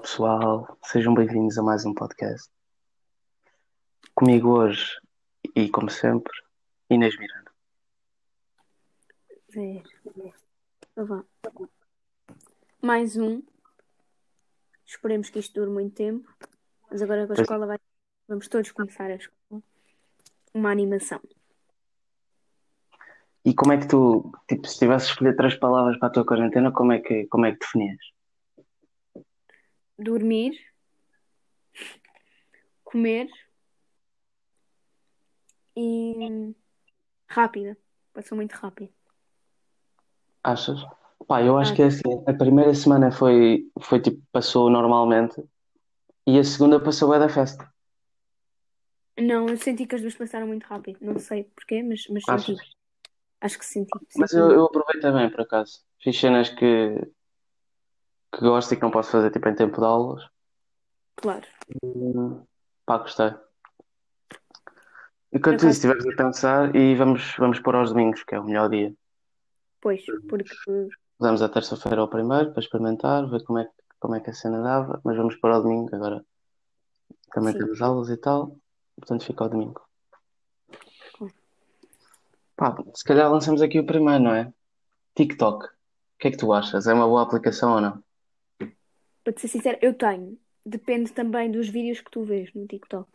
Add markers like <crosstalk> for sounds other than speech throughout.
Olá pessoal, sejam bem-vindos a mais um podcast. Comigo hoje, e como sempre, Inês Miranda. Ver. Então. Mais um. Esperemos que isto dure muito tempo. Mas agora com a escola vai. Vamos todos começar a escola. Uma animação. E como é que tu, tipo, se tivesse escolher três palavras para a tua quarentena, como é que, como é que definias? Dormir. Comer. E. Rápida. Passou muito rápido. Achas? Pá, eu acho Ah, que é assim, a primeira semana foi, foi tipo, passou normalmente e a segunda passou é da festa. Não, eu senti que as duas passaram muito rápido. Não sei porquê, mas, mas senti. Acho que senti. Mas eu, eu aproveitei bem, por acaso. Fiz cenas que, que gosto e que não posso fazer, tipo, em tempo de aulas. Claro. Hum, Pá, gostei. E tu acaso, estiveres a pensar, e vamos, vamos pôr aos domingos, que é o melhor dia. pois, porque. Usamos a terça-feira ao primeiro para experimentar, ver como é, que- como é que a cena dava, mas vamos pôr ao domingo agora. Também Sim. temos aulas e tal, portanto fica ao domingo. Pá, se calhar lançamos aqui o primeiro, não é? TikTok. O que é que tu achas? É uma boa aplicação ou não? Para te ser sincero, eu tenho. Depende também dos vídeos que tu vês no TikTok.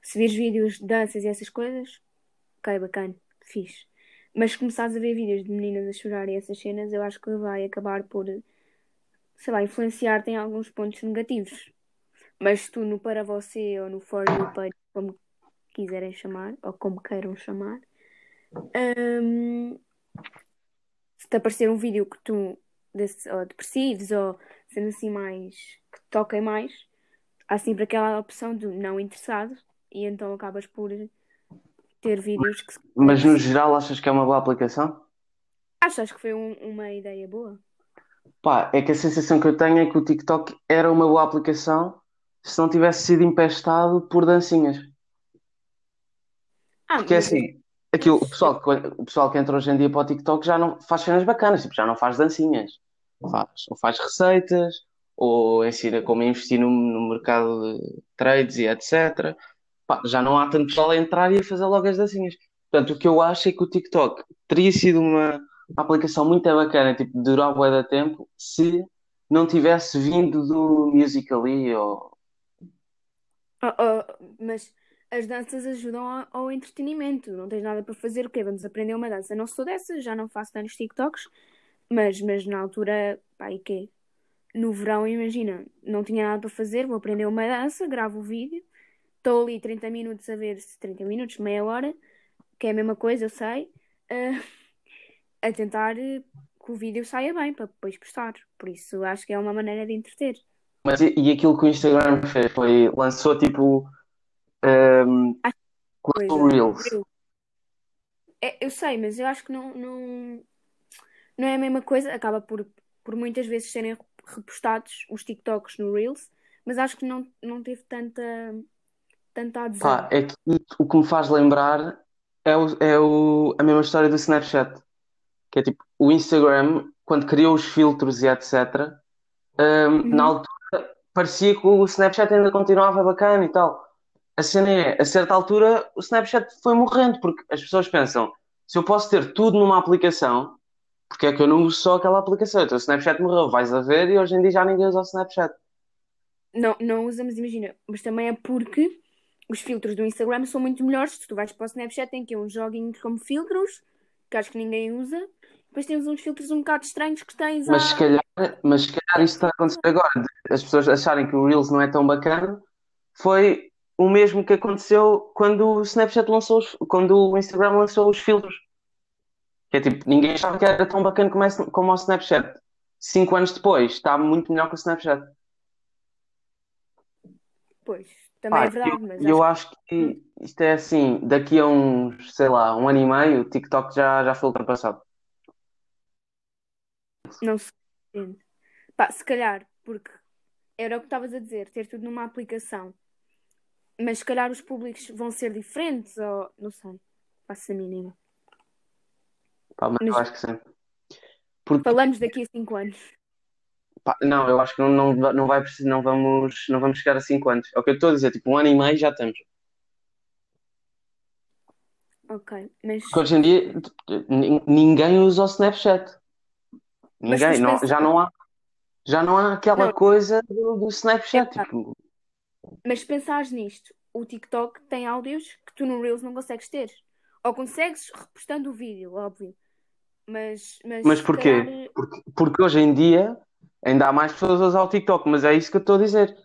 Se vês vídeos de danças e essas coisas, ok, bacana, fixe. Mas se começares a ver vídeos de meninas a chorar e essas cenas, eu acho que vai acabar por, sei lá, influenciar-te em alguns pontos negativos. Mas tu no para você ou no For You page, como quiserem chamar, ou como queiram chamar, hum, se te aparecer um vídeo que tu desse, ou depressivos ou sendo assim mais que toquem mais, há sempre aquela opção do não interessado e então acabas por ter vídeos que Mas no geral achas que é uma boa aplicação? achas que foi um- uma ideia boa? Pá, é que a sensação que eu tenho é que o TikTok era uma boa aplicação se não tivesse sido empestado por dancinhas. Ah, Porque é assim, aquilo, o pessoal, que- o pessoal que entra hoje em dia para o TikTok já não faz cenas bacanas, tipo, já não faz dancinhas. Faz, ou faz receitas, ou ensina como investir no, no mercado de trades e etc. Pá, já não há tanto pessoal a entrar e a fazer logo as dancinhas. Portanto, o que eu acho é que o TikTok teria sido uma aplicação muito bacana, tipo, durar bué de tempo, se não tivesse vindo do Musical.ly ou... Oh, oh, mas as danças ajudam ao, ao entretenimento. Não tens nada para fazer, o quê? Vamos aprender uma dança. Não sou dessas, já não faço tantos TikToks, mas, mas na altura, pá, e quê? No verão, imagina, não tinha nada para fazer, vou aprender uma dança, gravo o vídeo, estou ali 30 minutos a ver, 30 minutos, meia hora, que é a mesma coisa, eu sei, ah, <laughs> a tentar que o vídeo saia bem para depois postar. Por isso, acho que é uma maneira de entreter. Mas e, e aquilo que o Instagram fez foi, lançou tipo, um, lançou coisa. Reels. Eu, é, eu sei, mas eu acho que não, não, não é a mesma coisa. Acaba por, por muitas vezes serem repostados os TikToks no Reels, mas acho que não, não teve tanta, tanta adesão. Pá, é que o que me faz lembrar é, o, é o, a mesma história do Snapchat. Que é tipo, o Instagram, quando criou os filtros e etc., na Uhum. altura parecia que o Snapchat ainda continuava bacana e tal. A cena é, a certa altura, o Snapchat foi morrendo, porque as pessoas pensam, se eu posso ter tudo numa aplicação, porque é que eu não uso só aquela aplicação? Então o Snapchat morreu, vais a ver, e hoje em dia já ninguém usa o Snapchat. Não, não usamos, imagina, mas também é porque os filtros do Instagram são muito melhores. Se tu vais para o Snapchat, tem aqui uns joguinhos como filtros, que acho que ninguém usa. Depois tens uns filtros um bocado estranhos que tens Mas se à. calhar, mas se calhar isto está a acontecer agora, as pessoas acharem que o Reels não é tão bacana, foi o mesmo que aconteceu quando o Snapchat lançou os, quando o Instagram lançou os filtros. Que é tipo, ninguém achava que era tão bacana como, esse- como o Snapchat. Cinco anos depois, está muito melhor que o Snapchat. Pois, também Pá, é verdade, mas eu acho acho que. que isto é assim, daqui a uns, sei lá, um ano e meio, o TikTok já, já foi ultrapassado. Não se entende. Pá, se calhar, porque era o que estavas a dizer, ter tudo numa aplicação. Mas se calhar os públicos vão ser diferentes, ou não sei, faço a mínima. Pá, mas eu acho que sim. Porque, falamos daqui a 5 anos. pá, não, eu acho que não, não, não vai precisar, não vamos, não vamos chegar a 5 anos. É o que eu estou a dizer, tipo, um ano e meio já estamos. Ok, mas, Porque hoje em dia ninguém usa o Snapchat. Ninguém, não, pensa, já não há, já não há aquela não, coisa do, do Snapchat. epá, Tipo, mas se pensares nisto, o TikTok tem áudios que tu no Reels não consegues ter. Ou consegues repostando o vídeo, óbvio. Mas, mas mas porquê? calhar, Porque, porque hoje em dia ainda há mais pessoas a usar o TikTok, mas é isso que eu estou a dizer.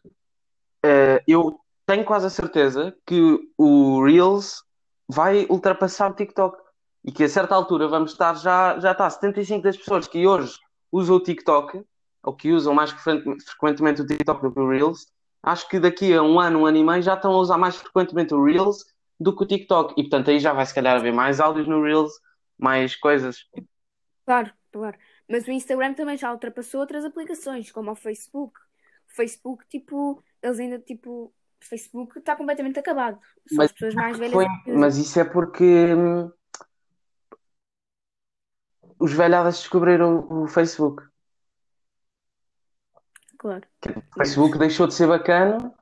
Eh, eu tenho quase a certeza que o Reels vai ultrapassar o TikTok e que a certa altura vamos estar já, já está 75 das pessoas que hoje usam o TikTok ou que usam mais frequente- frequentemente o TikTok do que o Reels. Acho que daqui a um ano, um ano e meio já estão a usar mais frequentemente o Reels do que o TikTok e portanto aí já vai se calhar haver mais áudios no Reels, mais coisas. Claro, claro. Mas o Instagram também já ultrapassou outras aplicações, como o Facebook. O Facebook, tipo, eles ainda, tipo, o Facebook está completamente acabado. Só Mas as pessoas mais velhas foi, que mas isso é porque hum, os velhadas descobriram o Facebook. Claro. O Facebook deixou de ser bacana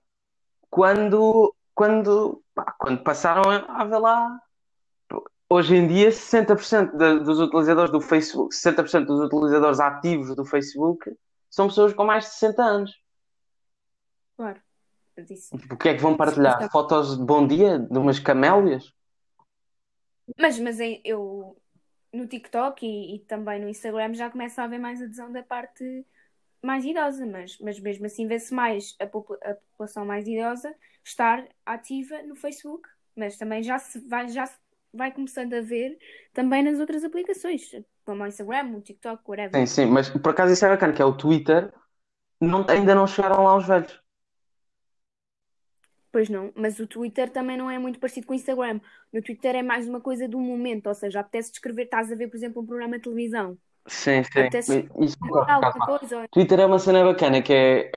quando, quando, pá, quando passaram a, a ver lá. Hoje em dia, 60% da- dos utilizadores do Facebook, 60% dos utilizadores ativos do Facebook são pessoas com mais de 60 anos. claro. Isso, Tipo, O que é que vão partilhar? Fotos de bom dia? De umas camélias? Mas, mas em- eu no TikTok e, e também no Instagram já começa a haver mais adesão da parte mais idosa, mas, mas mesmo assim vê-se mais a, popula- a população mais idosa estar ativa no Facebook, mas também já se vai, já se vai começando a ver também nas outras aplicações, como o Instagram, o TikTok, Sim, whatever. sim, mas por acaso isso é bacana, que é o Twitter, não, ainda não chegaram lá os velhos. Pois não, mas o Twitter também não é muito parecido com o Instagram. No Twitter é mais uma coisa do momento, ou seja, apetece escrever, estás a ver, por exemplo, um programa de televisão, Sim, sim. apetece Isso coisa, ou- Twitter é uma cena bacana, que é,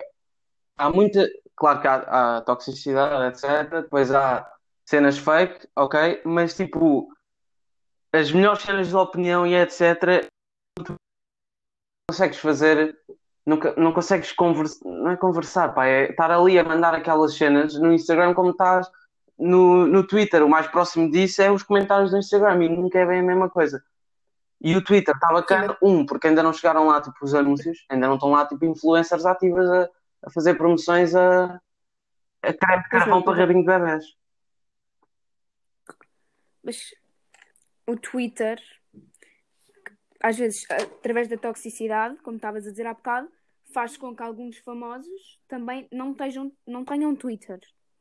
há muita, claro que há, há toxicidade, etc. Depois há cenas fake, ok? Mas tipo, as melhores cenas de opinião e etc. consegues fazer, nunca, não consegues conversar, não é conversar, pá, é estar ali a mandar aquelas cenas no Instagram como estás no, no Twitter. O mais próximo disso é os comentários do Instagram e nunca é bem a mesma coisa. E o Twitter está bacana, um, porque ainda não chegaram lá tipo os anúncios, ainda não estão lá tipo influencers ativas a, a fazer promoções a, a creme de carvão não, para não. rabinho de bebés. Mas o Twitter, às vezes, através da toxicidade, como estavas a dizer há bocado, faz com que alguns famosos também não estejam, não tenham Twitter.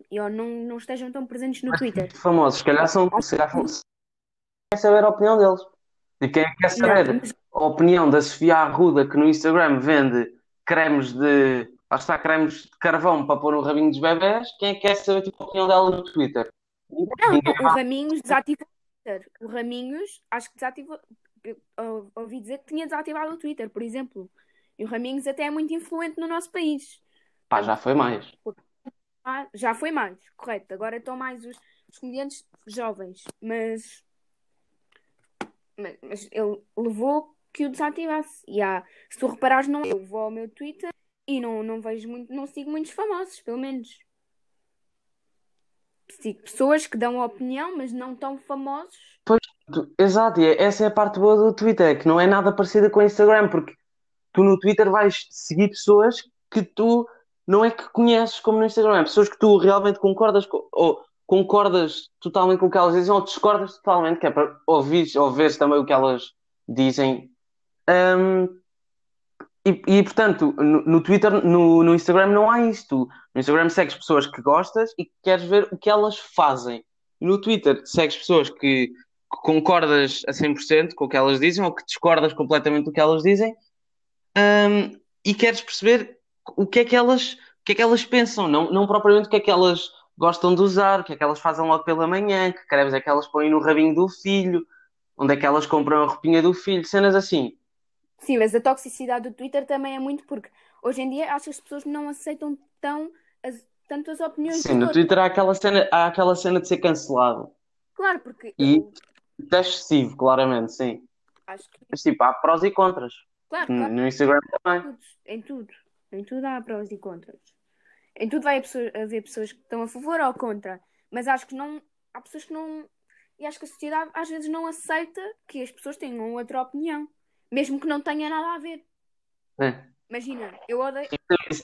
E ou não, não estejam tão presentes no Mas Twitter. famosos, se calhar são, se calhar quer saber a opinião deles. E quem é que quer Não, saber mas a opinião da Sofia Arruda que no Instagram vende cremes de, lá está, cremes de carvão para pôr no rabinho dos bebés, quem é que quer saber tipo, a opinião dela no Twitter? Não, o Raminhos desativou o Twitter. O Raminhos, acho que desativou. ouvi dizer que tinha desativado o Twitter, por exemplo. E o Raminhos até é muito influente no nosso país. Pá, já foi mais. ah, já foi mais, correto. Agora estão mais os, os comediantes jovens, mas, mas, mas ele levou que o desativasse. E há, se tu reparares, não, eu vou ao meu Twitter e não, não vejo muito, não sigo muitos famosos, pelo menos. Sigo pessoas que dão opinião, mas não tão famosos. Pois, exato, e é- essa é a parte boa do Twitter, que não é nada parecida com o Instagram, porque tu no Twitter vais seguir pessoas que tu não é que conheces como no Instagram, é pessoas que tu realmente concordas com, ou concordas totalmente com o que elas dizem, ou discordas totalmente, que é para ouvir ou veres também o que elas dizem. Hum, e, e, portanto, no, no Twitter, no, no Instagram não há isto. No Instagram segues pessoas que gostas e que queres ver o que elas fazem. No Twitter segues pessoas que, concordas a 100% com o que elas dizem ou que discordas completamente do que elas dizem hum, e queres perceber o que é que elas, o que é que elas pensam, não, não propriamente o que é que elas gostam de usar, o que é que elas fazem logo pela manhã, que cremes é que elas põem no rabinho do filho, onde é que elas compram a roupinha do filho, cenas assim. Sim, mas a toxicidade do Twitter também é muito porque hoje em dia acho que as pessoas não aceitam tão as, tanto as opiniões Sim, no. Twitter há aquela cena, há aquela cena de ser cancelado. Claro, porque E eu é excessivo, claramente, sim. acho que. Mas tipo, há prós e contras. Claro, No claro, no Instagram também. em tudo. Em tudo há prós e contras. Em tudo vai haver pessoas que estão a favor ou contra. Mas acho que não. Há pessoas que não. E acho que a sociedade às vezes não aceita que as pessoas tenham outra opinião. Mesmo que não tenha nada a ver. É. Imagina, eu odeio.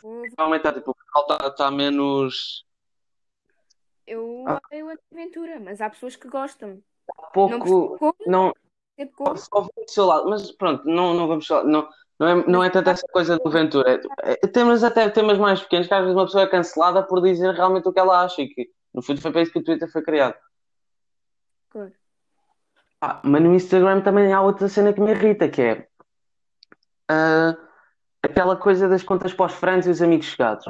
Vai aumentar, tipo, está tá menos. Eu Ah. odeio a aventura, mas há pessoas que gostam. Pouco. Não percebo só vou do seu lado, mas pronto, não, não vamos falar. Não, não é, não é tanto essa coisa do Ventura. É, é, temos até temas mais pequenos que às vezes uma pessoa é cancelada por dizer realmente o que ela acha e que no fundo foi para isso que o Twitter foi criado. Claro. Ah, mas no Instagram também há outra cena que me irrita, que é ah, aquela coisa das contas pós-friends e os amigos chegados.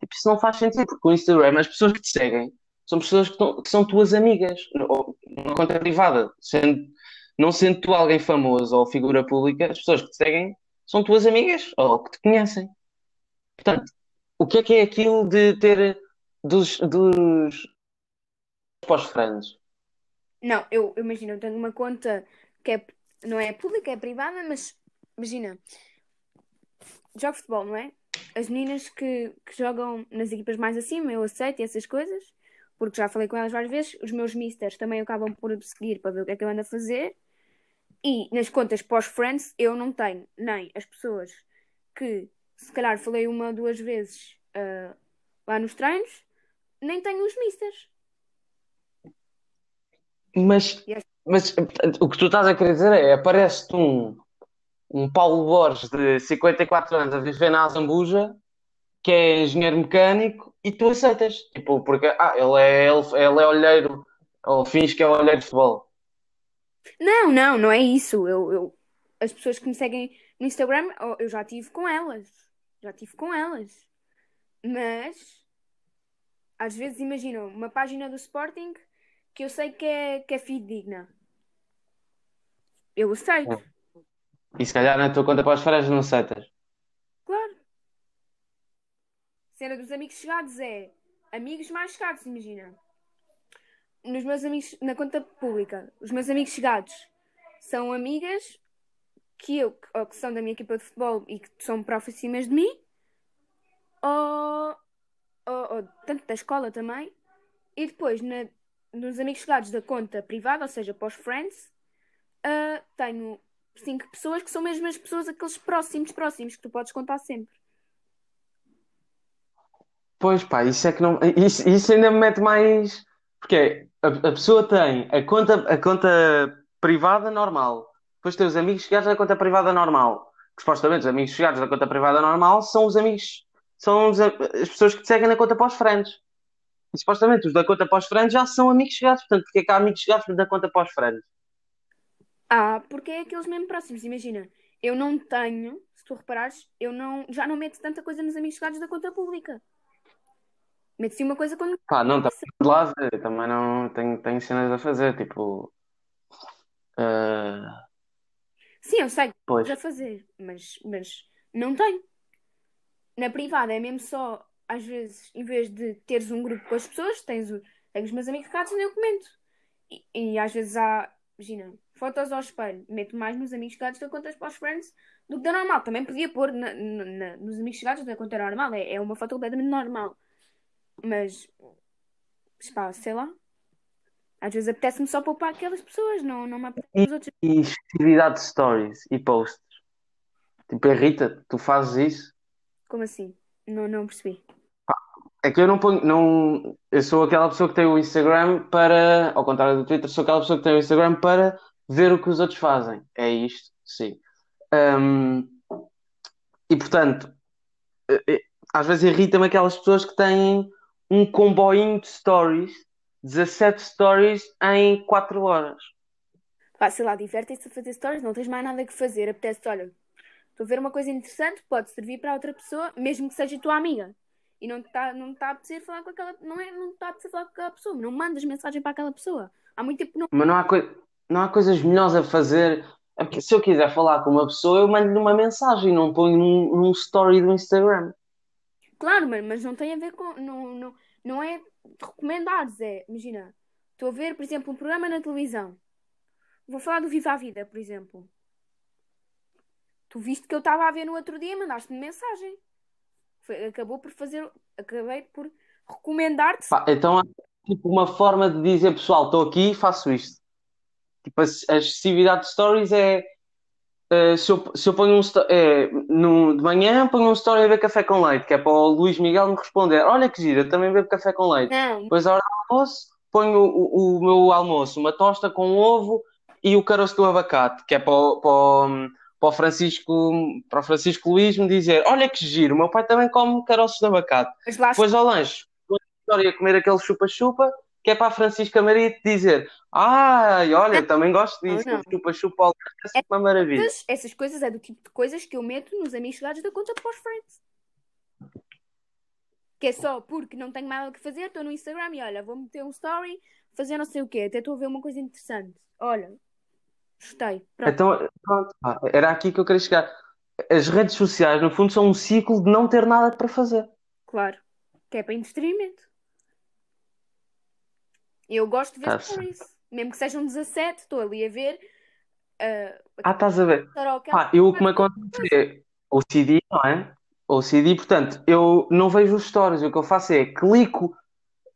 Tipo, isso não faz sentido, porque o Instagram, as pessoas que te seguem são pessoas que, estão- que são tuas amigas, ou uma conta privada, sendo, não sendo tu alguém famoso ou figura pública, as pessoas que te seguem são tuas amigas ou que te conhecem. Portanto, o que é que é aquilo de ter dos, dos pós-friends? Não, eu imagino, eu tenho uma conta que é, não é pública, é privada, mas imagina, jogo futebol, não é? As meninas que, que jogam nas equipas mais acima, eu aceito essas coisas, porque já falei com elas várias vezes. Os meus misters também acabam por seguir para ver o que é que eu ando a fazer. E nas contas pós-friends, eu não tenho nem as pessoas que, se calhar, falei uma ou duas vezes ah, lá nos treinos, nem tenho os misters. Mas, as- mas o que tu estás a querer dizer é, aparece-te um, um Paulo Borges de 54 anos a viver na Azambuja, que é engenheiro mecânico, e tu aceitas. Tipo, porque ah, ele é, ele, ele é olheiro, ou finge que é olheiro de futebol. Não, não, não é isso. Eu, eu, as pessoas que me seguem no Instagram, oh, eu já tive com elas. Já tive com elas. Mas, às vezes, imagina uma página do Sporting que eu sei que é, que é fidedigna. Eu aceito, E se calhar na tua conta para as férias não aceitas. claro. Cena dos amigos chegados é amigos mais chegados, imagina. Nos meus amigos, na conta pública, os meus amigos chegados são amigas que eu, ou que são da minha equipa de futebol e que são próximas de mim, ou, ou, ou tanto da escola também, e depois na, nos amigos chegados da conta privada, ou seja, para os friends, ah, tenho cinco pessoas que são mesmo as pessoas, aqueles próximos, próximos, que tu podes contar sempre. Pois pá, isso é que não. Isso, isso ainda me mete mais. Porque a, a pessoa tem a conta, a conta privada normal. Depois tem os amigos chegados da conta privada normal. Que, supostamente os amigos chegados da conta privada normal são os amigos. São os as pessoas que te seguem na conta pós-friends. E supostamente os da conta pós-friends já são amigos chegados. Portanto, porque é que há amigos chegados da conta pós-friends? Ah, porque é aqueles mesmo próximos. Imagina, eu não tenho, se tu reparares, eu não, já não meto tanta coisa nos amigos chegados da conta pública. Meto sim uma coisa quando. Pá, não, também de lá ver, também não tenho, tenho cenas a fazer. Tipo. ah, Sim, eu sei pois. a fazer, mas, mas não tenho. Na privada é mesmo só, às vezes, em vez de teres um grupo com as pessoas, tens, o, tens os meus amigos chegados onde eu comento. E, e às vezes há, imagina, fotos ao espelho, meto mais nos amigos chegados da conta para os friends do que da normal. Também podia pôr na- na- nos amigos chegados da conta normal, é, é uma foto completamente normal. Mas, pá, sei lá. Às vezes apetece-me só poupar aquelas pessoas, não, não me apetece os outros. E excessividade de stories e posts. Tipo, irrita, tu fazes isso. Como assim? Não, não percebi. É que eu não ponho, não, eu sou aquela pessoa que tem o Instagram para, ao contrário do Twitter, sou aquela pessoa que tem o Instagram para ver o que os outros fazem. É isto, sim. Hum, e portanto, eh, eh, às vezes irrita-me aquelas pessoas que têm um comboinho de stories, 17 stories em 4 horas. Pá, sei lá, divertem-se a fazer stories, não tens mais nada que fazer, apetece, olha, estou a ver uma coisa interessante, pode servir para outra pessoa, mesmo que seja tua amiga. E não está não tá a apetecer falar com aquela, não é, não está a apetecer falar com aquela pessoa, não mandas mensagem para aquela pessoa. Há muito tempo não. Mas não há, coi- não há coisas melhores a fazer. É porque se eu quiser falar com uma pessoa, eu mando-lhe uma mensagem, não ponho num, num story do Instagram. Claro, mas, mas não tem a ver com, não, não, não é recomendares, é, imagina, estou a ver, por exemplo, um programa na televisão. Vou falar do Viva a Vida, por exemplo. Tu viste que eu estava a ver no outro dia, mandaste-me mensagem. Foi- acabou por fazer, acabei por recomendar-te. Então há tipo uma forma de dizer, pessoal, estou aqui e faço isto. Tipo, a a excessividade de stories é, eh, se eu, se eu ponho um é, no, de manhã ponho um story a beber café com leite, que é para o Luís Miguel me responder, olha que gira, também bebo café com leite. Não, Depois, à hora do almoço, ponho o, o, meu almoço, uma tosta com ovo e o caroço do abacate, que é para o, para o, para o Francisco, para o Francisco Luís me dizer: Olha que giro, o meu pai também come caroços de abacate. Depois ao lanche, ponho a história a comer aquele chupa-chupa, que é para a Francisca Maria te dizer: Ai, olha, também gosto disso, Não, não. o chupa-chupa ao é uma maravilha. Essas, essas coisas é do tipo de coisas que eu meto nos amigos chegados da conta para os friends. Que é só porque não tenho nada o que fazer, estou no Instagram e olha, vou meter um story, fazer não sei o quê, até estou a ver uma coisa interessante. Olha, gostei. Pronto. Então, pronto, era aqui que eu queria chegar. As redes sociais, no fundo, são um ciclo de não ter nada para fazer. Claro. Que é para entretenimento. Eu gosto de ver Tá certo. stories. Mesmo que sejam 17, estou ali a ver. ah, Ah, estás a ver? Pá, eu o que me acontece é o CD, não é? O CD, portanto, eu não vejo os stories. O que eu faço é clico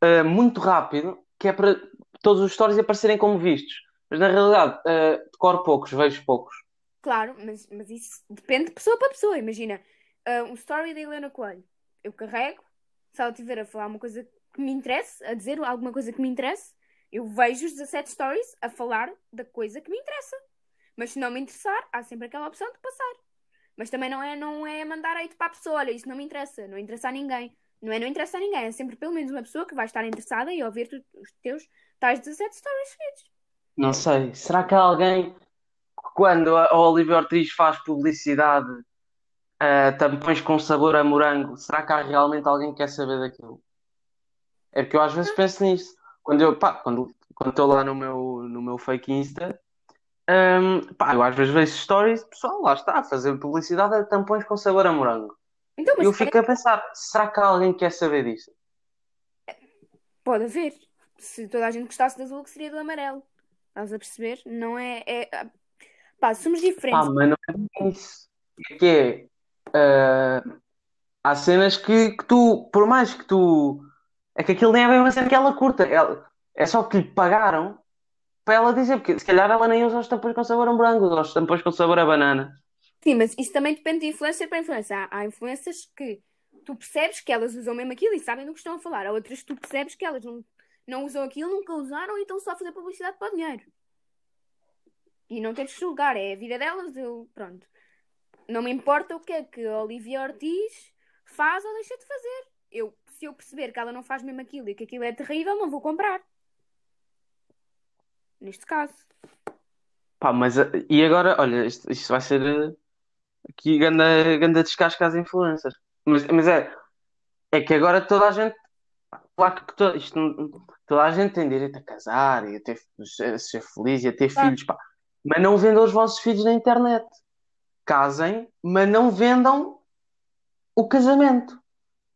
ah, muito rápido, que é para todos os stories aparecerem como vistos. Mas na realidade, ah, decoro poucos, vejo poucos. Claro, mas, mas isso depende de pessoa para pessoa. Imagina, ah, um story da Helena Coelho. Eu carrego, se ela estiver a falar uma coisa que me interesse, a dizer alguma coisa que me interesse, eu vejo os 17 stories a falar da coisa que me interessa. Mas se não me interessar, há sempre aquela opção de passar. Mas também não é, não é mandar aí para a pessoa, olha, isso não me interessa, não interessa a ninguém. Não é não interessa a ninguém, é sempre pelo menos uma pessoa que vai estar interessada e ouvir os teus tais 17 stories seguidos. Não sei. Será que há alguém quando a Olivia Ortiz faz publicidade a tampões com sabor a morango, será que há realmente alguém que quer saber daquilo? É porque eu às vezes penso nisso. Quando eu, pá, quando, quando estou lá no meu, no meu fake Insta, hum, pá, eu às vezes vejo stories, pessoal, lá está, a fazer publicidade a tampões com sabor a morango. Então, E mas eu fico a pensar, será que há alguém que quer saber disso? Pode haver. Se toda a gente gostasse do azul, que seria do amarelo. Estás a perceber? Não é. é... ah, Pá, somos diferentes. mas não é isso. É que é, ah, há cenas que, que tu, por mais que tu. É que aquilo nem é bem uma cena que ela curta. Ela, é só que lhe pagaram para ela dizer, porque se calhar ela nem usa os tampões com sabor a morango, usa os tampões com sabor a banana. Sim, mas isso também depende de influencer para influencer. Há, há influencers que tu percebes que elas usam mesmo aquilo e sabem do que estão a falar. Há outras que tu percebes que elas não, não usam aquilo, nunca usaram e estão só a fazer publicidade para o dinheiro. E não tens de julgar, é a vida delas, eu, pronto. Não me importa o que é que a Olivia Ortiz faz ou deixa de fazer. Eu, se eu perceber que ela não faz mesmo aquilo e que aquilo é terrível, não vou comprar. Neste caso. Pá, mas ah, e agora, olha, isto, isto vai ser ah, aqui ganda, ganda descasca às influências. Mas, mas é, é que agora toda a gente, claro que to- isto toda a gente tem direito a casar e a ter, a ser feliz e a ter Claro. filhos, pá. Mas não vendam os vossos filhos na internet. Casem, mas não vendam o casamento.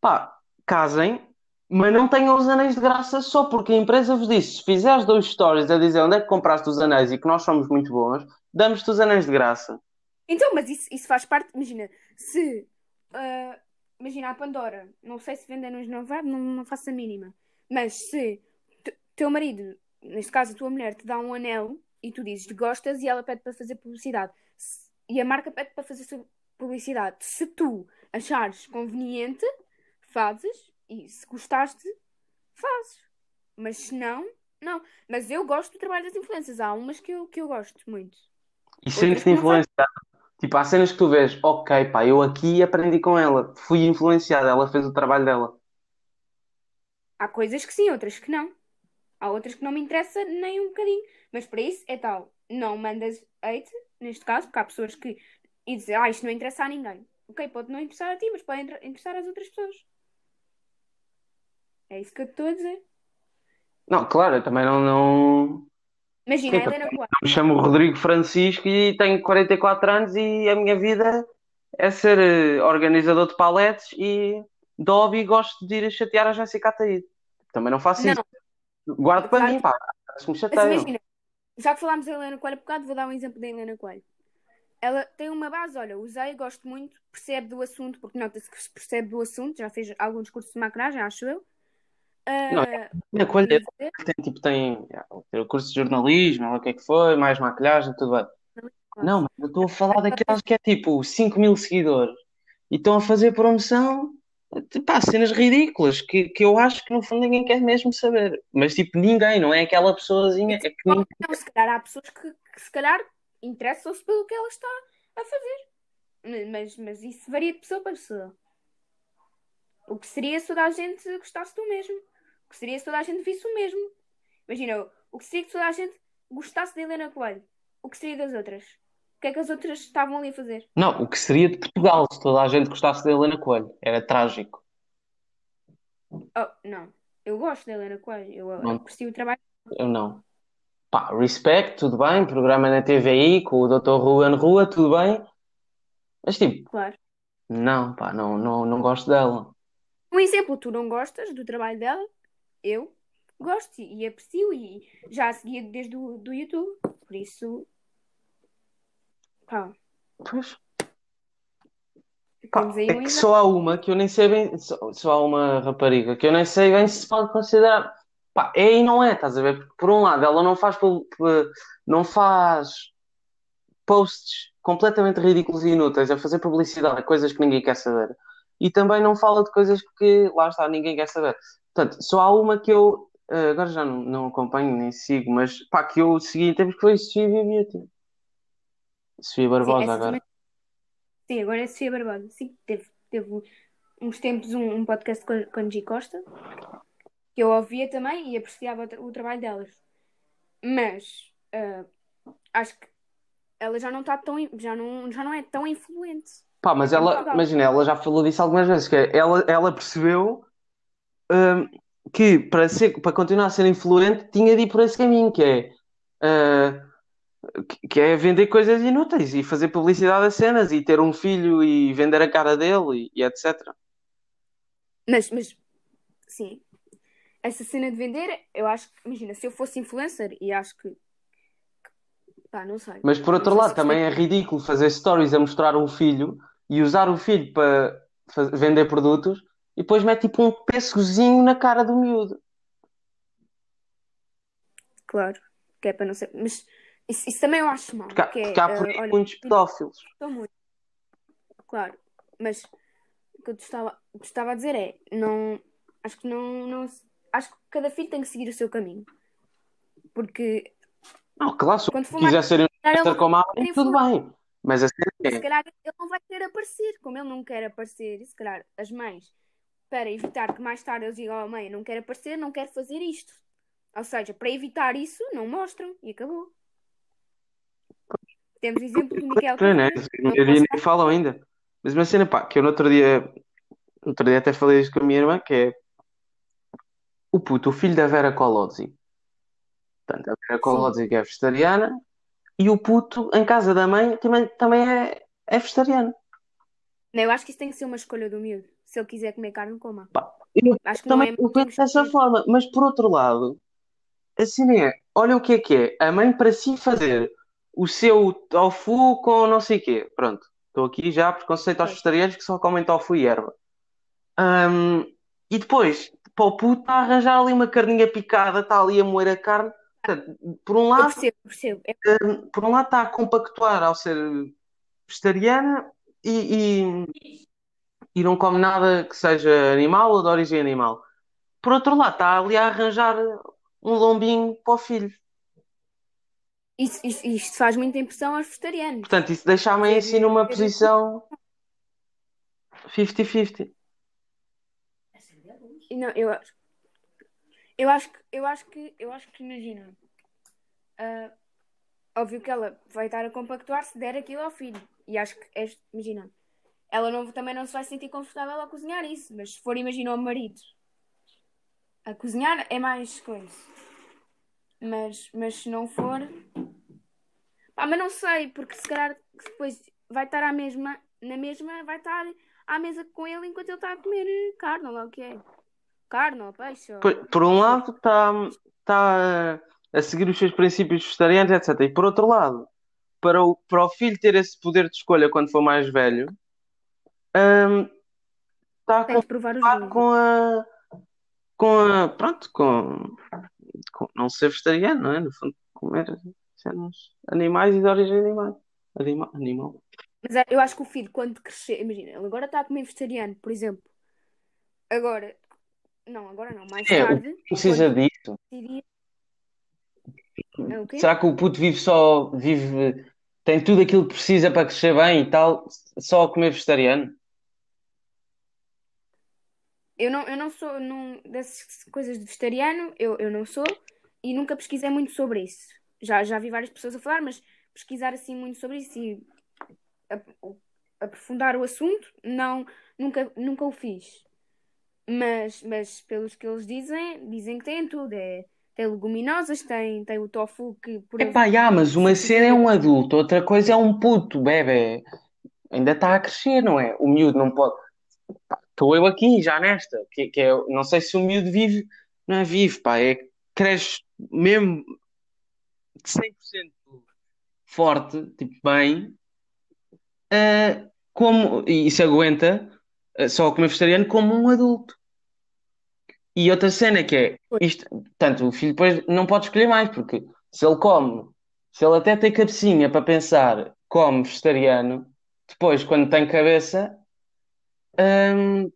Pá, casem, mas não tenham os anéis de graça só porque a empresa vos disse: se fizeres dois stories a dizer onde é que compraste os anéis e que nós somos muito bons, damos-te os anéis de graça. Então, mas isso, isso faz parte. Imagina, se. ah, imagina a Pandora, não sei se vendem nos novados, não, não faço a mínima. Mas se te- teu marido, neste caso a tua mulher, te dá um anel e tu dizes gostas e ela pede para fazer publicidade e a marca pede para fazer publicidade, se tu achares conveniente, fazes e se gostaste, fazes. Mas se não, não. Mas eu gosto do trabalho das influências. Há umas que eu, que eu gosto muito. E sentes-te influenciado. Tipo, há cenas que tu vês, ok, pá, eu aqui aprendi com ela, fui influenciada, ela fez o trabalho dela. Há coisas que sim, outras que não. Há outras que não me interessa nem um bocadinho. Mas para isso é tal. Não mandas hate, neste caso, porque há pessoas que. E dizer, ah, isto não interessa a ninguém. Ok, pode não interessar a ti, mas pode inter- interessar às outras pessoas. É isso que eu estou a dizer. Não, claro, eu também não, não, Imagina, Sim, Helena Coelho. me chamo Rodrigo Francisco e tenho 44 anos e a minha vida é ser eh, organizador de paletes e de hobby gosto de ir a chatear a Jéssica Ataíde. Também não faço isso. Não, Guardo para mim, pá, se me mas chateiam. imagina, já que falámos da Helena Coelho há bocado, vou dar um exemplo da Helena Coelho. ela tem uma base, olha, usei, gosto muito, percebe do assunto, porque nota-se que se percebe do assunto, já fez alguns cursos de maquilhagem, acho eu. Não, Ah, a vamos ver. tem, tipo, tem o curso de jornalismo, o que é que foi, mais maquilhagem, tudo bem. Não, mas eu estou a falar daquelas que é tipo 5 mil seguidores e estão a fazer promoção, pá, cenas ridículas que, que eu acho que no fundo ninguém quer mesmo saber. Mas tipo, ninguém, não é aquela pessoazinha, é que ninguém. Não, se calhar há pessoas que, que se calhar interessam-se pelo que ela está a fazer. Mas, mas isso varia de pessoa para pessoa. O que seria se toda a gente gostasse do mesmo? Que seria se toda a gente visse o mesmo? Imagina, o que seria que toda a gente gostasse da Helena Coelho? O que seria das outras? O que é que as outras estavam ali a fazer? Não, o que seria de Portugal se toda a gente gostasse da Helena Coelho? Era trágico. Oh, não. Eu gosto da Helena Coelho. Eu eu o trabalho. Eu não. Pá, respect, tudo bem, programa na TVI com o Dr. Ruben Rua, tudo bem. Mas tipo, Claro. não, pá, não, não, não gosto dela. Um exemplo, tu não gostas do trabalho dela? Eu gosto e aprecio e já a seguia desde o do YouTube. Por isso, pá, Pois. Pá, é que só há uma que eu nem sei bem, só, só há uma rapariga que eu nem sei bem se pode considerar. Pá, é e não é, estás a ver? Porque por um lado ela não faz, pu- não faz posts completamente ridículos e inúteis a fazer publicidade a coisas que ninguém quer saber. E também não fala de coisas que, lá está, ninguém quer saber. Portanto, só há uma que eu, eh, agora já não, não acompanho nem sigo, mas pá, que eu segui em tempos que foi Sofia Beauty. Sofia Sim, Barbosa essa agora. também. Sim, agora é Sofia Barbosa. Sim, teve, teve uns tempos um, um podcast com, com a G Costa que eu ouvia também e apreciava o, o trabalho delas. Mas ah, acho que ela já não está tão, já não, já não é tão influente. Pá, mas ela, imagina, ela já falou disso algumas vezes, que é, ela, ela percebeu que para ser, para continuar a ser influente tinha de ir por esse caminho, que é, ah, que, que é vender coisas inúteis e fazer publicidade a cenas e ter um filho e vender a cara dele e, e etc. Mas, mas, sim, essa cena de vender, eu acho que, imagina, se eu fosse influencer, e acho que, pá, não sei. Mas por outro lado, se também é ridículo fazer stories a mostrar um filho e usar o filho para vender produtos e depois mete tipo um pêssegozinho na cara do miúdo. Claro, que é para não ser. Mas isso, isso também eu acho mal. Porque há, é, porque há por eh, aí olha, muitos pedófilos. estou muito. Claro, mas o que eu te estava, te estava a dizer é, não, acho que não, não, acho que cada filho tem que seguir o seu caminho. Porque Não, claro, se quando eu mais quiser ser não como a mãe, tudo bem. Mas a cena Se é, calhar ele não vai querer aparecer, como ele não quer aparecer, e se calhar as mães, para evitar que mais tarde eles digam, oh mãe, não quero aparecer, não quero fazer isto. Ou seja, para evitar isso, não mostram e acabou. Temos o exemplo do Miguel é, né? A dia nem falam ainda. Mas uma cena, pá, que eu no outro dia, no outro dia até falei isto com a minha irmã, que é o puto, o filho da Vera Colodzi. Portanto, a Vera Colodzi que é vegetariana e o puto, em casa da mãe, também, também é, é vegetariano. Não, eu acho que isso tem que ser uma escolha do miúdo. Se ele quiser comer carne, coma. Pá, eu Acho que não também é eu dessa forma, mas por outro lado, assim é, olha o que é que é, a mãe para si fazer o seu tofu com não sei o quê. Pronto, estou aqui já preconceito aos vegetarianos que só comem tofu e erva. Ahm, e depois, para o puto, está a arranjar ali uma carninha picada, está ali a moer a carne. Por um Eu lado, percebo, percebo. É, por um lado está a compactuar ao ser vegetariana e, e, e não come nada que seja animal ou de origem animal. Por outro lado, está ali a arranjar um lombinho para o filho. isso, isso, isto faz muita impressão aos vegetarianos. Portanto, isso deixa a mãe assim numa posição 50-50. Não, eu acho. Eu acho que, eu acho que, eu acho que imagina. ah, óbvio que ela vai estar a compactuar se der aquilo ao filho. E acho que, é, imagina, ela não, também não se vai sentir confortável a cozinhar isso. Mas se for, imagina, o marido a cozinhar, é mais coisa. Mas, mas se não for. Pá, mas não sei, porque se calhar depois vai estar à mesma, na mesma, vai estar à mesa com ele enquanto ele está a comer carne, ou lá o que é. Carne ou peixe. Ou... Por, por um lado, está está a seguir os seus princípios vegetarianos, etc. E por outro lado, para o, para o filho ter esse poder de escolha quando for mais velho, hum, está a provar dois. com a, com a, pronto, com, com não ser vegetariano, não é? No fundo, comer cenas, animais e de origem animal. Anima, animal. Mas é- eu acho que o filho, quando crescer, imagina, ele agora está a comer vegetariano, por exemplo. Agora, não, agora não, mais É, tarde, precisa disso. decidir. É? Será que o puto vive só, vive, tem tudo aquilo que precisa para crescer bem e tal, só a comer vegetariano? Eu não, eu não sou não, dessas coisas de vegetariano, eu, eu não sou e nunca pesquisei muito sobre isso. Já, já vi várias pessoas a falar, mas pesquisar assim muito sobre isso e aprofundar o assunto, não, nunca, nunca o fiz. Mas, mas pelos que eles dizem, dizem que tem tudo. É, tem leguminosas, tem, tem o tofu que por Epá, já, mas uma cena é um adulto, outra coisa é um puto, bebê. Ainda está a crescer, não é? O miúdo não pode. Estou eu aqui já nesta, que, que é, não sei se o miúdo vive, não é vive, pá, é cresce mesmo 100% forte, tipo bem, ah, como, e se aguenta ah, só comer vegetariano como um adulto. E outra cena que é, isto, tanto o filho depois não pode escolher mais, porque se ele come, se ele até tem cabecinha para pensar, come vegetariano, depois quando tem cabeça, hum,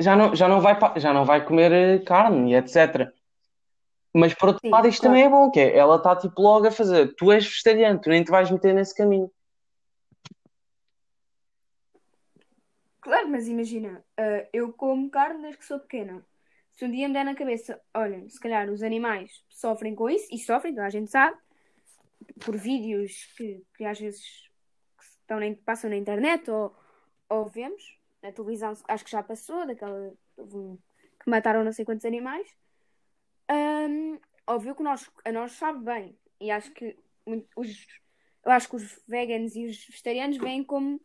já não, já não vai, já não vai comer eh, carne e etc. Mas por outro Sim, lado, isto claro. também é bom, que é, ela está tipo logo a fazer, tu és vegetariano, tu nem te vais meter nesse caminho. Claro, mas imagina, ah, eu como carne desde que sou pequena. Se um dia me der na cabeça, olha, se calhar os animais sofrem com isso, e sofrem, toda a gente sabe, por vídeos que, que às vezes estão na- passam na internet ou, ou vemos na televisão, acho que já passou, daquela um- que mataram não sei quantos animais. Hum, óbvio que nós, a nós sabe bem, e acho que os, eu acho que os veganos e os vegetarianos veem como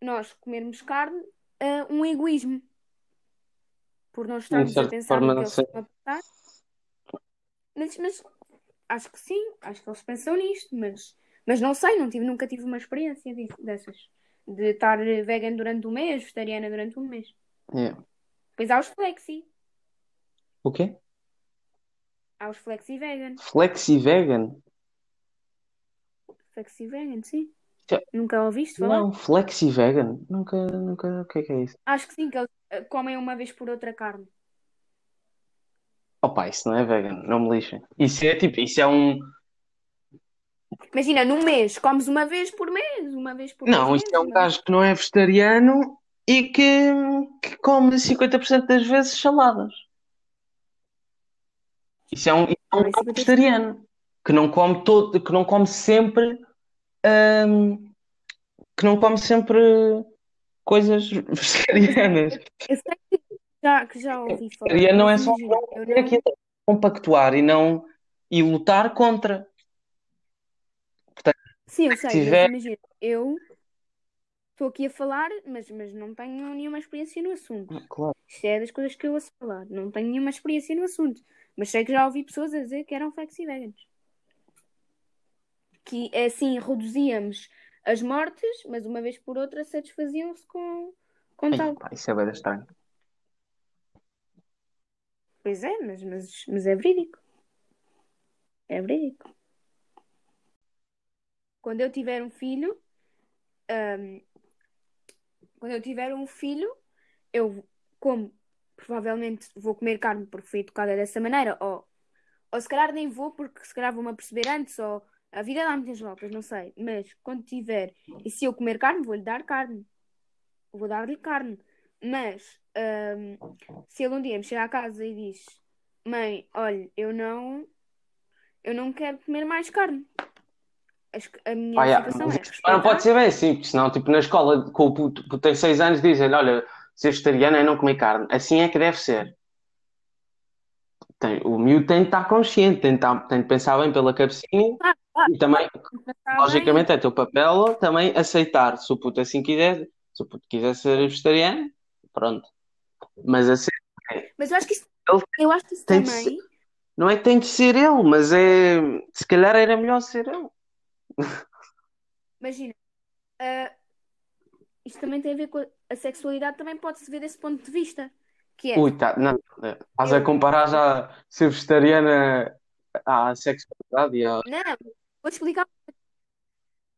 nós comermos carne, ah, um egoísmo. Por não estarmos a pensar no que eles sei. estão a pensar. Mas, mas acho que sim, acho que eles pensam nisto, mas, mas não sei, não tive, nunca tive uma experiência disso- dessas. De estar vegan durante um mês, vegetariana durante um mês. É. Depois há os flexi. O quê? Há os flexi vegan. Flexi vegan? Flexi vegan, sim. Já- Nunca ouviste falar? Não, flexi vegan? Nunca, nunca, o que é que é isso? Acho que sim, que eles ah, comem uma vez por outra carne. Opa, isso não é vegan, não me lixem. Isso é tipo, isso é um. Imagina, num mês, comes uma vez por mês, uma vez por Não, dois isso é um gajo que não é vegetariano e que, que come 50% das vezes saladas. Isso é um, isso é um Não é 50%. vegetariano que não come todo, que não come sempre, hum, que não come sempre coisas <laughs> vegetarianas. Eu sei que já, que já ouvi falar, Vegetariano não é só eu não. é compactuar e não e lutar contra. Portanto, Sim, eu se sei, mas tiver, imagina, eu estou aqui a falar, mas, mas não tenho nenhuma experiência no assunto. Ah, claro. Isto é das coisas que eu ouço falar. Não tenho nenhuma experiência no assunto. Mas sei que já ouvi pessoas a dizer que eram flexi. Que assim reduzíamos as mortes, mas uma vez por outra satisfaziam-se com, com Ai, tal. pá, isso é bem estranho. Pois é, mas, mas, mas é verídico. É verídico. Quando eu tiver um filho, hum, quando eu tiver um filho, eu como provavelmente vou comer carne porque fui educada dessa maneira, ou, ou se calhar nem vou porque se calhar vou-me aperceber antes, ou a vida dá muitas voltas, não sei. Mas quando tiver, e se eu comer carne, vou-lhe dar carne. Vou dar-lhe carne. Mas hum, se ele um dia me chegar à casa e diz: Mãe, olha, eu não, eu não quero comer mais carne. A minha yeah, situação é não pode ser bem assim, porque senão, tipo, na escola, com o puto, puto tem 6 anos, dizem olha, ser vegetariano é não comer carne. Assim é que deve ser. Tem, o miúdo tem de estar consciente, tem de, estar- tem de pensar bem pela cabecinha Claro, claro, e também, bem. logicamente, é teu papel também aceitar. Se o puto assim quiser, se o puto quiser ser vegetariano, pronto. Mas assim, Mas eu acho que isso, ele eu acho que isso tem de ser, também. não é que tem de ser ele, mas é, se calhar era melhor ser ele. Imagina, ah, isto também tem a ver com a, a sexualidade, também pode-se ver desse ponto de vista. Que é, Ui, tá, não, eh, estás a comparar já ser vegetariana à sexualidade e à... Não, vou-te explicar.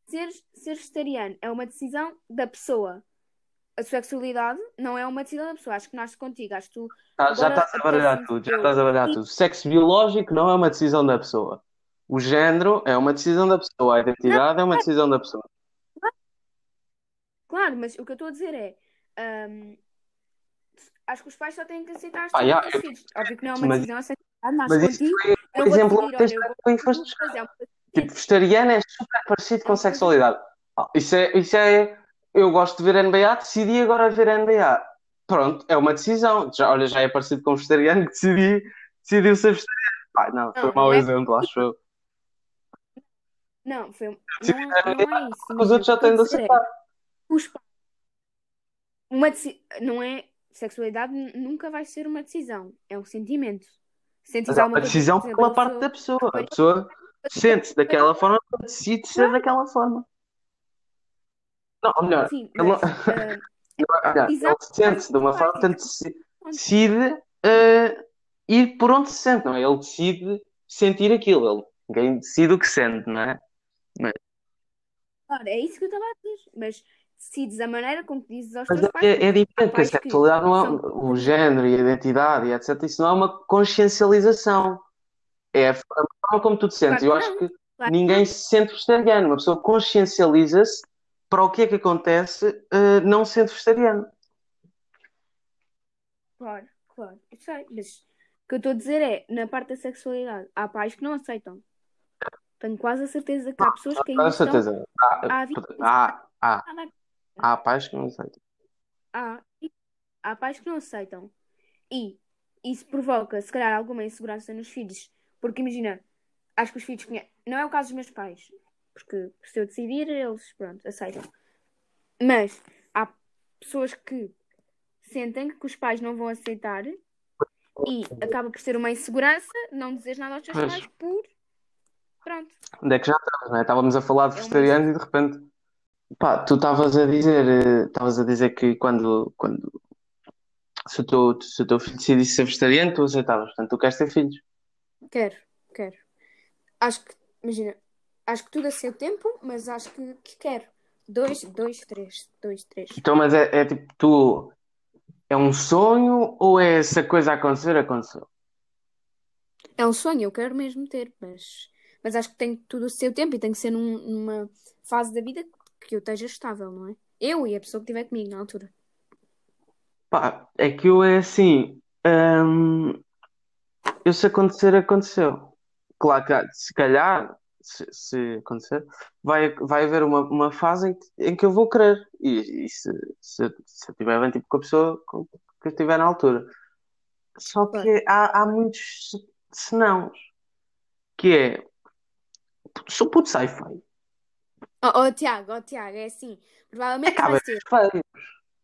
Ser, ser vegetariano é uma decisão da pessoa. A sexualidade não é uma decisão da pessoa. Acho que nasce contigo. Acho que tu Ah, já estás a baralhar tudo, já estás a baralhar Sim, tudo. Sexo biológico não é uma decisão da pessoa. O género é uma decisão da pessoa. A identidade é uma decisão da pessoa. claro, mas o que eu estou a dizer é. ahm, acho que os pais só têm que aceitar as Ah, eu filhos. Óbvio que não é uma mas, decisão, a sexualidade nasce mas isso foi o vou exemplo eu que foste buscar. é Tipo, vegetariano é super parecido com sexualidade. Ah, isso é, isso é, eu gosto de ver NBA, decidi agora ver NBA. Pronto, é uma decisão. Já, olha, já é parecido com vegetariano que decidi, decidiu ser vegetariano. Ah, não, foi Não, um mau é exemplo, acho eu. Não, foi, Decidi não, não é isso. os outros já a têm de aceitar. os uma deci- não é, sexualidade nunca vai ser uma decisão, é um sentimento. É alguma coisa, decisão exemplo, pela a parte da pessoa. A pessoa sente-se daquela forma, decide ser claro, daquela forma. Não, ou melhor, sim, <laughs> não, decisão ele faz sente-se de uma forma, portanto, decide eh, ir por onde se sente, não é? Ele decide sentir aquilo. Ele, ninguém decide o que sente, não é? Mas, Claro, é isso que eu estava a dizer, mas decides a maneira como dizes aos mas teus é, pais, é- é diferente, porque a pais que sexualidade não é são o género e a identidade e etc. Isso não é uma consciencialização. É a forma como tu te sentes. claro Eu que acho não, que claro ninguém se sente vegetariano. Uma pessoa consciencializa-se para o que é que acontece eh, não sendo vegetariano. Claro, claro, eu sei, mas o que eu estou a dizer é, na parte da sexualidade, há pais que não aceitam. Tenho quase a certeza que há pessoas que Com ainda estão certeza. Há, há, há, há pais que não aceitam. Há, há pais que não aceitam. E isso provoca, se calhar, alguma insegurança nos filhos. Porque imagina, acho que os filhos conhecem. Não é o caso dos meus pais. Porque se eu decidir, eles, pronto, aceitam. Mas há pessoas que sentem que os pais não vão aceitar e acaba por ser uma insegurança não dizeres nada aos teus Pois. pais por. Pronto. Onde é que já estamos, não é? Estávamos a falar de É vegetarianos e de repente. Pá, tu estavas a dizer, eh, estavas a dizer que quando, quando se o teu, se o teu filho decidisse ser vegetariano, tu aceitavas. Portanto, tu queres ter filhos. Quero, quero. Acho que, imagina, acho que tudo a seu tempo, mas acho que, que quero. Dois, dois, três, dois, três. Então, mas é, é tipo, tu. É um sonho ou é se a coisa acontecer, aconteceu? É um sonho, eu quero mesmo ter, mas, mas acho que tem tudo o seu tempo e tem que ser num- numa fase da vida que eu esteja estável, não é? Eu e a pessoa que estiver comigo na altura. Pá, é que eu é assim. hum, eu se acontecer, aconteceu. Claro que se calhar, se, se acontecer, vai, vai haver uma, uma fase em que, em que eu vou querer. E, e se, se, se eu estiver bem tipo, com a pessoa com- que eu estiver na altura. Só que há, há muitos se- senãos. Que é. O puto sai feio, Oh, oh, Tiago, oh, Tiago, é assim. Provavelmente acaba vai ser.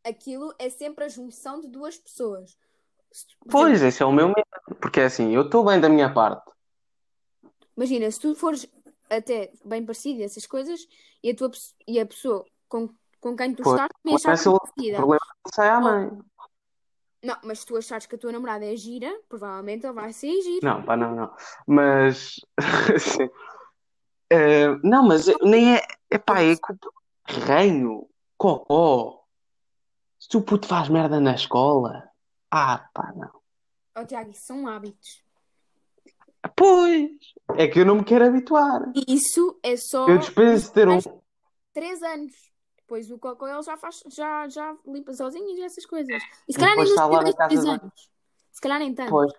Aquilo é sempre a junção de duas pessoas. Pois, esse é o meu medo. Porque é assim, eu estou bem da minha parte. imagina, se tu fores até bem parecido, essas coisas, e a, tua, e a pessoa com, com quem tu Pois, estás também achar começa o parecida. problema é que sai à mãe. não, mas se tu achares que a tua namorada é gira, provavelmente ele vai ser giro. Não, pá, não, não. Mas. <laughs> Eh, não, mas nem é. É pá, é culpa. Reino, cocó. Se o puto faz merda na escola. Ah, pá, não. Oh, Tiago, isso são hábitos. Pois. É que eu não me quero habituar. Isso é só Eu dispenso de ter um. três anos. Depois o cocô ele já faz, já, já limpa sozinho e essas coisas. E se calhar nem nos três anos. Se calhar nem tanto. Pois.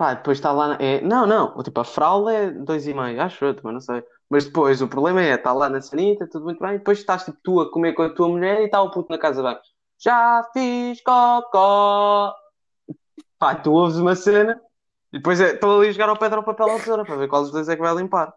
Pá, depois está lá. É... Não, não. Tipo, a fralda é dois e meio. Acho eu, também não sei. Mas depois o problema é, está lá na sanita, tudo muito bem. Depois estás tipo tu a comer com a tua mulher e está o puto na casa banho. Já fiz cocó. Pá, tu ouves uma cena e depois é, estou ali a jogar ao pedra ao papel ou tesoura para ver qual dos dois é que vai limpar.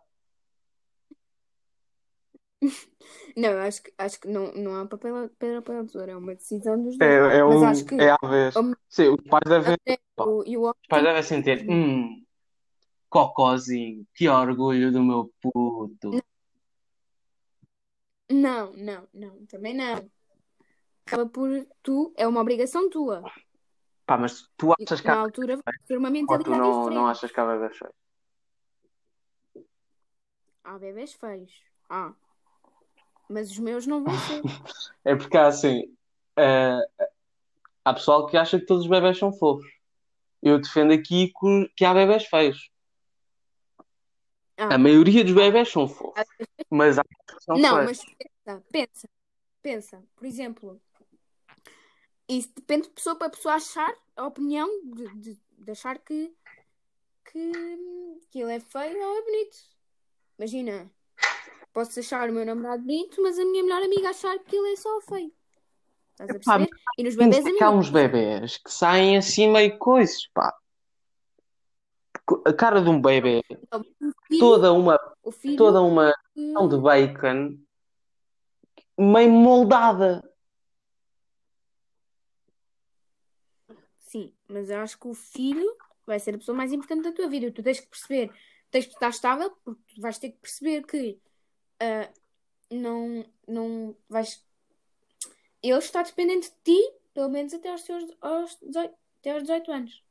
<laughs> Não, acho que, acho que não, não há papel, pedra, papel, tesoura. É uma decisão dos É, dois. é Mas um. acho que É à vez. mulher Sim, os pais devem. pá, o- e o homem os pais devem sentir. Hum, cocózinho, que orgulho do meu puto. Não, não, não, também não. Acaba por tu, é uma obrigação tua. Pá, mas tu achas que na altura vai ser uma ou tu mentalidade não, não diferente. achas que há bebés feios? Há bebés feios. Ah. Mas os meus não vão ser. <laughs> É porque há assim, eh, há pessoal que acha que todos os bebés são fofos. Eu defendo aqui que, há bebés feios. A Ah. maioria dos bebés são fofos, mas há que são Não, feios. mas pensa, pensa, pensa. Por exemplo, isso depende de pessoa para pessoa achar a opinião de, de, de achar que, que, que ele é feio ou é bonito. Imagina, posso achar o meu namorado bonito, mas a minha melhor amiga achar que ele é só feio. Estás a? E nos que há uns bebés que saem assim meio coisas, pá. A cara de um bebê, Então, filho, toda uma, toda uma questão de que- bacon meio moldada. Sim, mas eu acho que o filho vai ser a pessoa mais importante da tua vida. Tu tens que perceber, tens que estar estável, porque tu vais ter que perceber que ah, não, não vais. Ele está dependente de ti, pelo menos até aos teus aos 18, até aos 18 anos.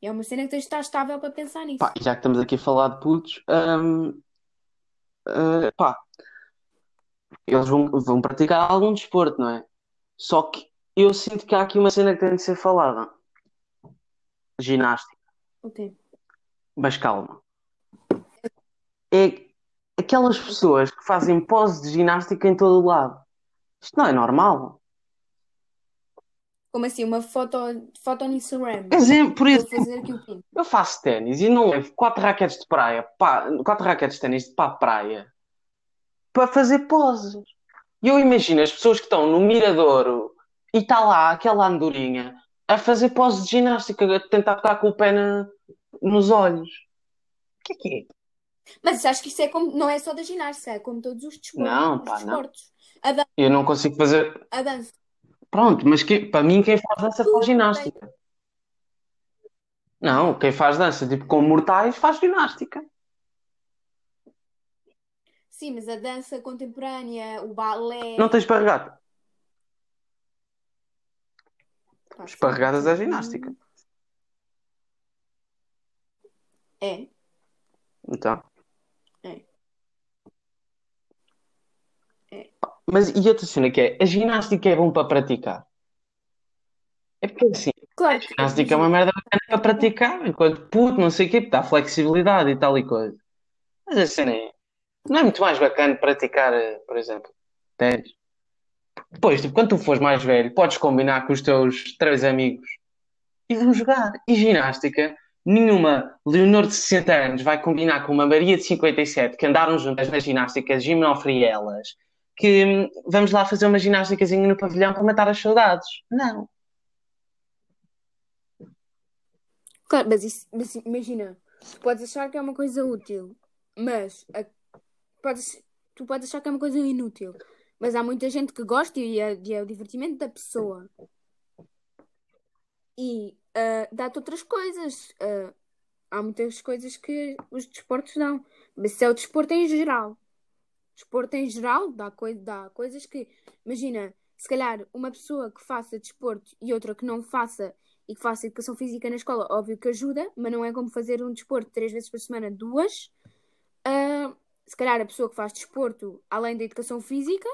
É uma cena que tens de estar estável para pensar nisso. Pá, já que estamos aqui a falar de putos, hum, eh, pá, eles vão, vão praticar algum desporto, não é? Só que eu sinto que há aqui uma cena que tem de ser falada. Ginástica. Ok. Mas calma. É aquelas pessoas que fazem pose de ginástica em todo o lado. Isto não é normal. Como assim? Uma foto, foto no Instagram. Exemplo, por exemplo, eu faço ténis e não levo quatro raquetes de praia, pá, quatro raquetes de ténis para a praia para fazer poses. E eu imagino as pessoas que estão no Miradouro e está lá aquela andorinha a fazer poses de ginástica, a tentar tocar com o pé na- nos olhos. O que é que é? Mas acho que isso é como, não é só da ginástica, é como todos os desportos. Não, pá, não. desportos. Dan Eu não consigo fazer. a dança. Pronto, mas que- para mim quem faz dança faz ginástica. Não, quem faz dança tipo com mortais faz ginástica. Sim, mas a dança contemporânea, o balé. Não tens sim, Esparregadas é ginástica. É. Então. É. É. Mas e outra cena que é, a ginástica é bom para praticar. É porque assim, Claro a ginástica é uma merda bacana para praticar, enquanto puto, não sei o quê, porque dá flexibilidade e tal e coisa. Mas a cena é, não é muito mais bacana praticar, eh, por exemplo. Depois, tipo, quando tu fores mais velho, podes combinar com os teus três amigos e vão jogar. E ginástica, nenhuma Leonor de 60 anos vai combinar com uma Maria de 57 que andaram juntas nas ginásticas gimnofrielas que hum, vamos lá fazer uma ginástica no pavilhão para matar as saudades. Não. Claro, mas, isso, mas imagina, tu podes achar que é uma coisa útil, mas a- podes, tu podes achar que é uma coisa inútil, mas há muita gente que gosta e é, e é o divertimento da pessoa. E ah, dá-te outras coisas. ah, há muitas coisas que os desportos dão, mas isso é o desporto em geral. Desporto em geral dá, dá coisas que, imagina, se calhar uma pessoa que faça desporto e outra que não faça e que faça educação física na escola, óbvio que ajuda, mas não é como fazer um desporto três vezes por semana, duas. Ah, se calhar a pessoa que faz desporto, além da educação física,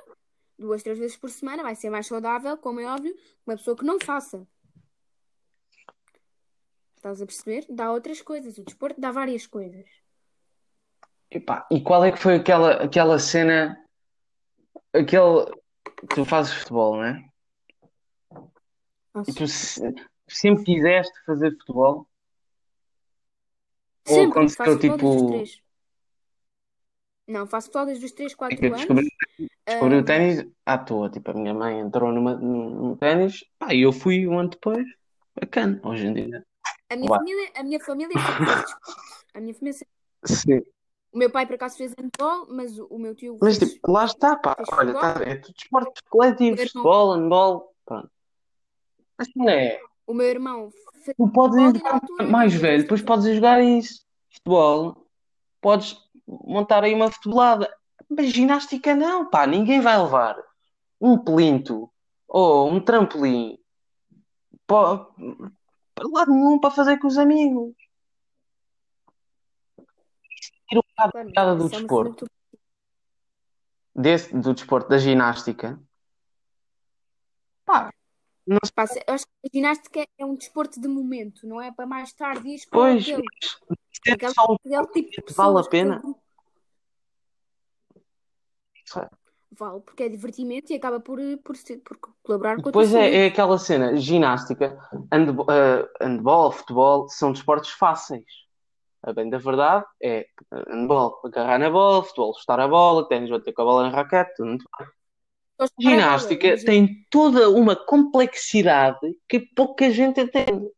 duas, três vezes por semana, vai ser mais saudável, como é óbvio, uma pessoa que não faça. Estás a perceber? Dá outras coisas. O desporto dá várias coisas. Epá, e qual é que foi aquela, aquela cena, aquele, tu fazes futebol, não é? E tu se- sempre quiseste fazer futebol? Ou Sempre, aconteceu faço futebol desde os tipo. Não, faço futebol desde os 3, 4 que eu anos. descobri, descobri o ténis à toa, tipo, a minha mãe entrou numa, num num ténis, pá, e eu fui um ano depois, bacana, hoje em dia. a minha Vá. família, a minha família sempre fez desporto. A minha família sempre... Sim. O meu pai, por acaso, fez handball, mas o, meu tio Mas fez... tipo, lá está, pá, olha, futebol. tá, é tudo esportes coletivos, futebol, handball, pronto. Mas não é, O meu irmão tu podes jogar mais velho, depois podes ir jogar isso, futebol, podes montar aí uma futebolada. Mas ginástica não, pá, ninguém vai levar um plinto ou um trampolim para, para lado nenhum para fazer com os amigos. Tira bocado Claro, a piada mas do é cena desporto, tu. desse, do desporto, da ginástica. Pá, não eu acho que a ginástica é um desporto de momento, não é para mais tarde com Pois, aquele. Aquele, só aquele tipo de vale a pena. Vale, porque é divertimento e acaba por, eh, por, por colaborar com Depois é, é aquela cena, ginástica, handbo- eh, handball, futebol, são desportos fáceis. A bem da verdade é handball, agarrar na bola, futebol, chutar a bola, ténis, bater com a bola na raquete, tudo muito bem. Ginástica tem toda uma complexidade que pouca gente entende.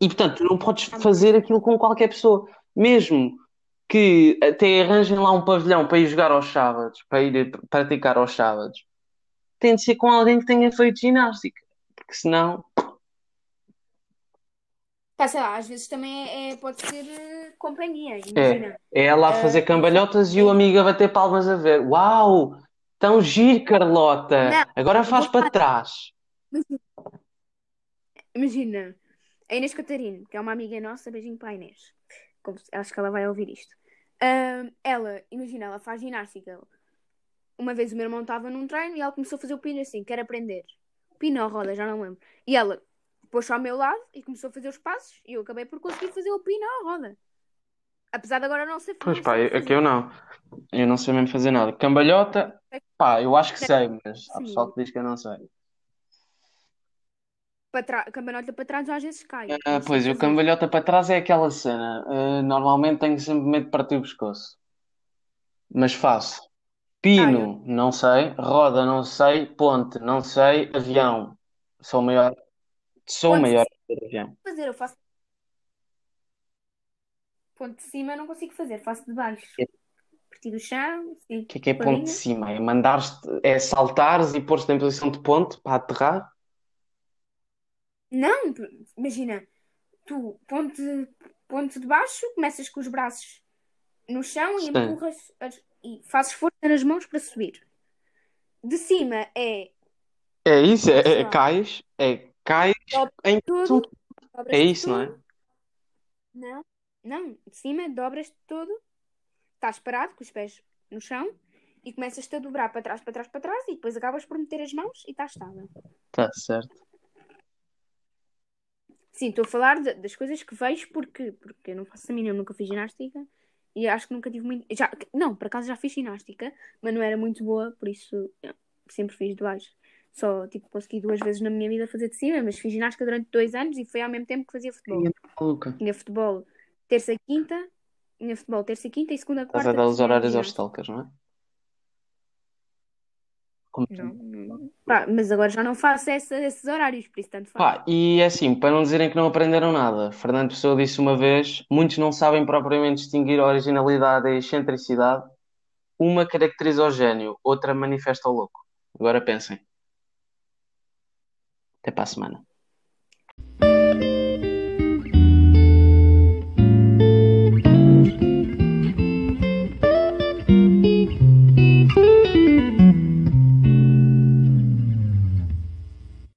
E portanto, tu não podes fazer aquilo com qualquer pessoa. Mesmo que até arranjem lá um pavilhão para ir jogar aos sábados, para ir praticar aos sábados, tem de ser com alguém que tenha feito ginástica. Porque senão, Pá, sei lá, às vezes também é, é- pode ser eh, companhia, é, imagina. é ela a fazer Eh, cambalhotas e o amigo a bater palmas a ver. Uau! Tão giro, Carlota! Não, Agora faz para falar. trás. Imagina, a Inês Catarino, que é uma amiga nossa, beijinho para a Inês. Como acho que ela vai ouvir isto. Ahm, ela, imagina, ela faz ginástica. Uma vez o meu irmão estava num treino e ela começou a fazer o pino assim, quer aprender. Pino ou roda, já não lembro. E ela pôs-se ao meu lado e começou a fazer os passos e eu acabei por conseguir fazer o pino ou roda. Apesar de agora não ser Pois pá, saber é que eu não. Eu não sei mesmo fazer nada. Cambalhota, pá, eu acho que sei, mas há Sim. pessoal que diz que eu não sei. Para trás, cambalhota para trás às vezes cai. Ah, pois, o cambalhota para trás é aquela cena. Ah, normalmente tenho sempre medo de partir o pescoço. Mas faço. Ah, Pino, não sei. Roda, não sei. Ponte, não sei. Avião. Sou o maior. Sou o Ponte maior de avião. fazer, eu faço. Ponto de cima eu não consigo fazer, faço de baixo. Partir o chão. O que é que é ponto de cima? É mandares-te, é saltares e pôr-te em posição de ponte para aterrar? Não, imagina, tu ponte, ponte de baixo, começas com os braços no chão e Sim. empurras as- e fazes força nas mãos para subir. De cima é É isso, é, sei é lá, cais, é Dobra em tudo. É isso, não é? tudo. Não, não, de cima dobras-te todo, estás parado com os pés no chão e começas-te a dobrar para trás, para trás, para trás e depois acabas por meter as mãos e estás estável. Tá certo. Sim, estou a falar de- das coisas que vejo porque, porque eu não faço a mínima, eu nunca fiz ginástica e acho que nunca tive muito. Já, não, por acaso já fiz ginástica, mas não era muito boa, por isso eu sempre fiz de baixo. Só tipo, consegui duas vezes na minha vida fazer de cima, mas fiz ginástica durante dois anos e foi ao mesmo tempo que fazia futebol. Maluca. Tinha futebol terça e quinta, tinha futebol terça e quinta e segunda, Estás a quarta dar os tinha horários aos stalkers, não é? Como Não. Pá, mas agora já não faço essa- esses horários, por isso tanto faz. Pá, e é assim, para não dizerem que não aprenderam nada, Fernando Pessoa disse uma vez: muitos não sabem propriamente distinguir a originalidade e a excentricidade. Uma caracteriza o gênio, outra manifesta o louco. Agora pensem. Até para a semana.